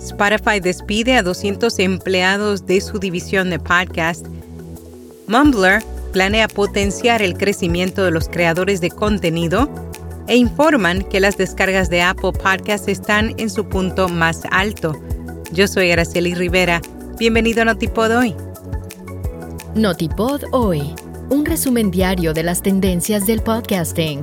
Spotify despide a 200 empleados de su división de podcast. Mumbler planea potenciar el crecimiento de los creadores de contenido e informan que las descargas de Apple Podcast están en su punto más alto. Yo soy Araceli Rivera. Bienvenido a Notipod hoy. Notipod hoy, un resumen diario de las tendencias del podcasting.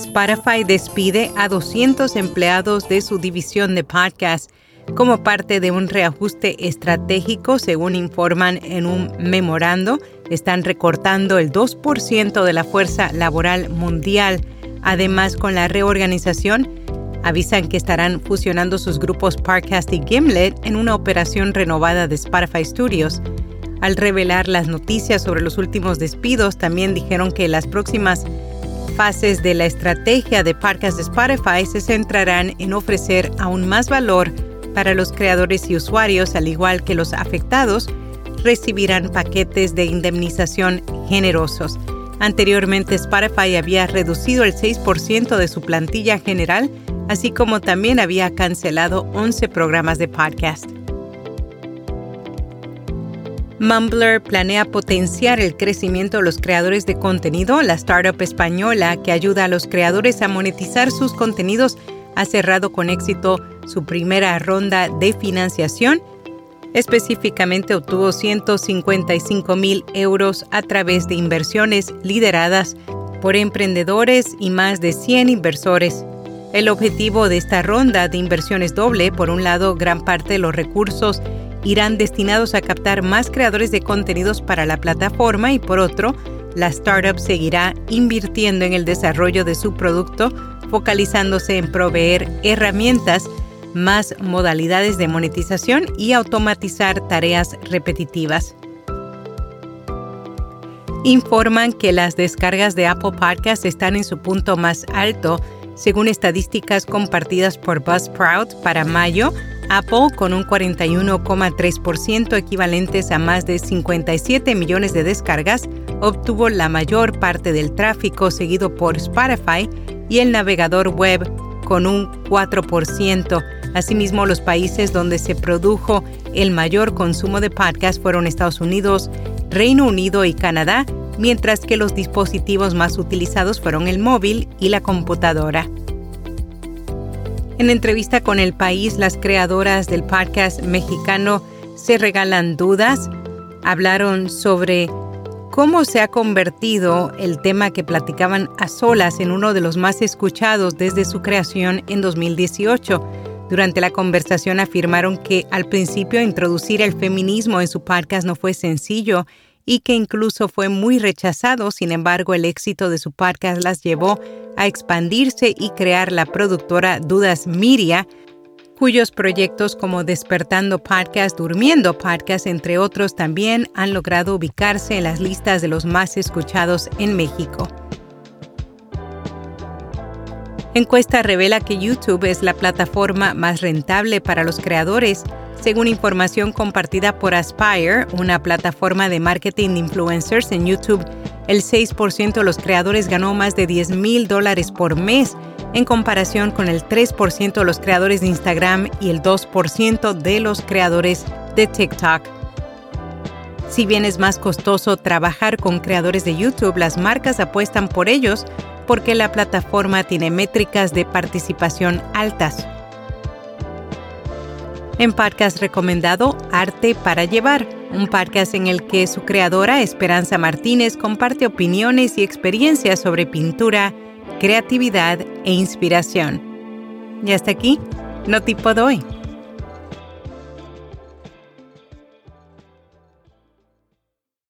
Spotify despide a 200 empleados de su división de podcast como parte de un reajuste estratégico, según informan en un memorando. Están recortando el 2% de la fuerza laboral mundial. Además, con la reorganización, avisan que estarán fusionando sus grupos Parcast y Gimlet en una operación renovada de Spotify Studios. Al revelar las noticias sobre los últimos despidos, también dijeron que las próximas fases de la estrategia de Podcast de Spotify se centrarán en ofrecer aún más valor para los creadores y usuarios, al igual que los afectados, recibirán paquetes de indemnización generosos. Anteriormente, Spotify había reducido el 6% de su plantilla general, así como también había cancelado 11 programas de podcast. Mumbler planea potenciar el crecimiento de los creadores de contenido. La startup española que ayuda a los creadores a monetizar sus contenidos ha cerrado con éxito su primera ronda de financiación. Específicamente obtuvo 155 mil euros a través de inversiones lideradas por emprendedores y más de 100 inversores. El objetivo de esta ronda de inversión es doble. Por un lado, gran parte de los recursos irán destinados a captar más creadores de contenidos para la plataforma y por otro, la startup seguirá invirtiendo en el desarrollo de su producto, focalizándose en proveer herramientas, más modalidades de monetización y automatizar tareas repetitivas. Informan que las descargas de Apple Podcast están en su punto más alto, según estadísticas compartidas por Buzzsprout para mayo, Apple, con un 41,3% equivalentes a más de 57 millones de descargas, obtuvo la mayor parte del tráfico seguido por Spotify y el navegador web con un 4%. Asimismo, los países donde se produjo el mayor consumo de podcast fueron Estados Unidos, Reino Unido y Canadá, mientras que los dispositivos más utilizados fueron el móvil y la computadora. En entrevista con El País, las creadoras del podcast mexicano Se Regalan Dudas hablaron sobre cómo se ha convertido el tema que platicaban a solas en uno de los más escuchados desde su creación en 2018. Durante la conversación afirmaron que al principio introducir el feminismo en su podcast no fue sencillo y que incluso fue muy rechazado. Sin embargo, el éxito de su podcast las llevó a expandirse y crear la productora Dudas Miria, cuyos proyectos como Despertando Podcast, Durmiendo Podcast, entre otros, también han logrado ubicarse en las listas de los más escuchados en México. Encuesta revela que YouTube es la plataforma más rentable para los creadores según información compartida por Aspire, una plataforma de marketing de influencers en YouTube, el 6% de los creadores ganó más de 10 mil dólares por mes, en comparación con el 3% de los creadores de Instagram y el 2% de los creadores de TikTok. Si bien es más costoso trabajar con creadores de YouTube, las marcas apuestan por ellos porque la plataforma tiene métricas de participación altas. En podcast recomendado Arte para Llevar, un podcast en el que su creadora Esperanza Martínez comparte opiniones y experiencias sobre pintura, creatividad e inspiración. Y hasta aquí, no tipo doy.